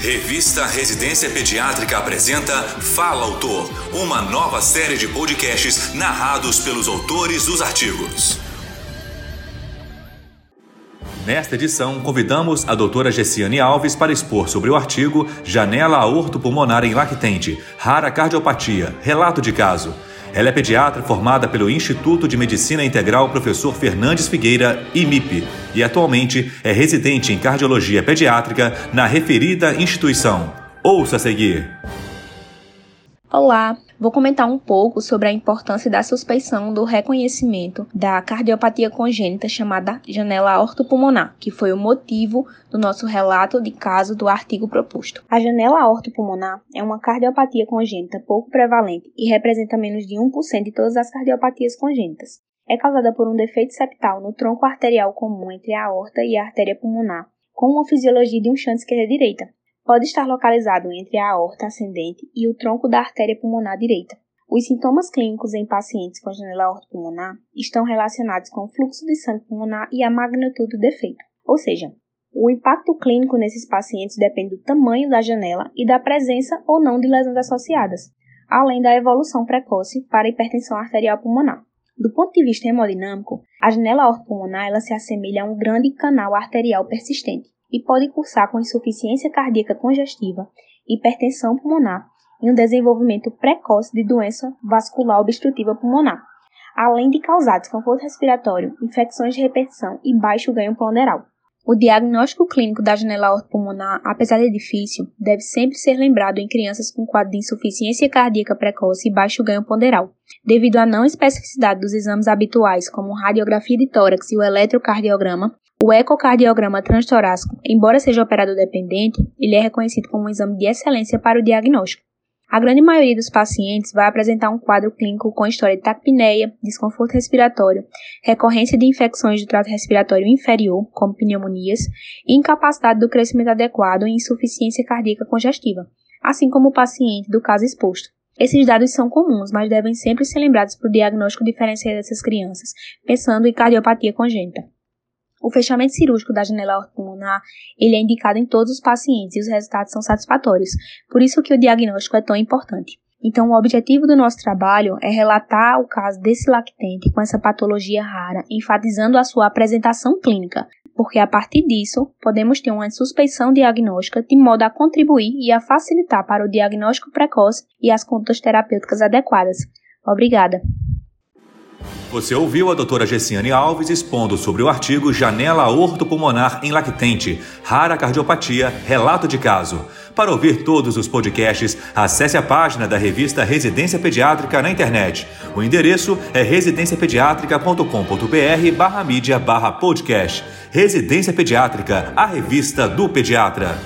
Revista Residência Pediátrica apresenta Fala Autor, uma nova série de podcasts narrados pelos autores dos artigos. Nesta edição, convidamos a doutora Gessiane Alves para expor sobre o artigo Janela Aorto Pulmonar em Lactente, Rara Cardiopatia, Relato de Caso, ela é pediatra formada pelo Instituto de Medicina Integral Professor Fernandes Figueira, IMIP, e atualmente é residente em cardiologia pediátrica na referida instituição. Ouça a seguir. Olá, vou comentar um pouco sobre a importância da suspeição do reconhecimento da cardiopatia congênita chamada janela ortopulmonar, que foi o motivo do nosso relato de caso do artigo proposto. A janela ortopulmonar é uma cardiopatia congênita pouco prevalente e representa menos de 1% de todas as cardiopatias congênitas. É causada por um defeito septal no tronco arterial comum entre a aorta e a artéria pulmonar, com uma fisiologia de um chante esquerda-direita, pode estar localizado entre a aorta ascendente e o tronco da artéria pulmonar direita. Os sintomas clínicos em pacientes com janela aorta pulmonar estão relacionados com o fluxo de sangue pulmonar e a magnitude do defeito, ou seja, o impacto clínico nesses pacientes depende do tamanho da janela e da presença ou não de lesões associadas, além da evolução precoce para hipertensão arterial pulmonar. Do ponto de vista hemodinâmico, a janela aorta pulmonar ela se assemelha a um grande canal arterial persistente e pode cursar com insuficiência cardíaca congestiva, hipertensão pulmonar e um desenvolvimento precoce de doença vascular obstrutiva pulmonar, além de causar desconforto respiratório, infecções de repetição e baixo ganho ponderal. O diagnóstico clínico da janela pulmonar, apesar de difícil, deve sempre ser lembrado em crianças com quadro de insuficiência cardíaca precoce e baixo ganho ponderal, devido à não especificidade dos exames habituais, como radiografia de tórax e o eletrocardiograma, o ecocardiograma transtorácico, embora seja operador dependente, ele é reconhecido como um exame de excelência para o diagnóstico. A grande maioria dos pacientes vai apresentar um quadro clínico com história de taquipneia, desconforto respiratório, recorrência de infecções do trato respiratório inferior, como pneumonias, e incapacidade do crescimento adequado e insuficiência cardíaca congestiva, assim como o paciente do caso exposto. Esses dados são comuns, mas devem sempre ser lembrados para o diagnóstico diferencial dessas crianças, pensando em cardiopatia congênita. O fechamento cirúrgico da janela pulmonar ele é indicado em todos os pacientes e os resultados são satisfatórios, por isso que o diagnóstico é tão importante. Então, o objetivo do nosso trabalho é relatar o caso desse lactente com essa patologia rara, enfatizando a sua apresentação clínica, porque a partir disso podemos ter uma suspeição diagnóstica de modo a contribuir e a facilitar para o diagnóstico precoce e as condutas terapêuticas adequadas. Obrigada! Você ouviu a doutora Gessiane Alves expondo sobre o artigo Janela Ortopulmonar em Lactente, Rara Cardiopatia, Relato de Caso. Para ouvir todos os podcasts, acesse a página da revista Residência Pediátrica na internet. O endereço é residenciapediatrica.com.br barra mídia barra podcast. Residência Pediátrica, a revista do pediatra.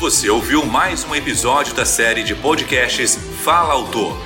Você ouviu mais um episódio da série de podcasts Fala Autor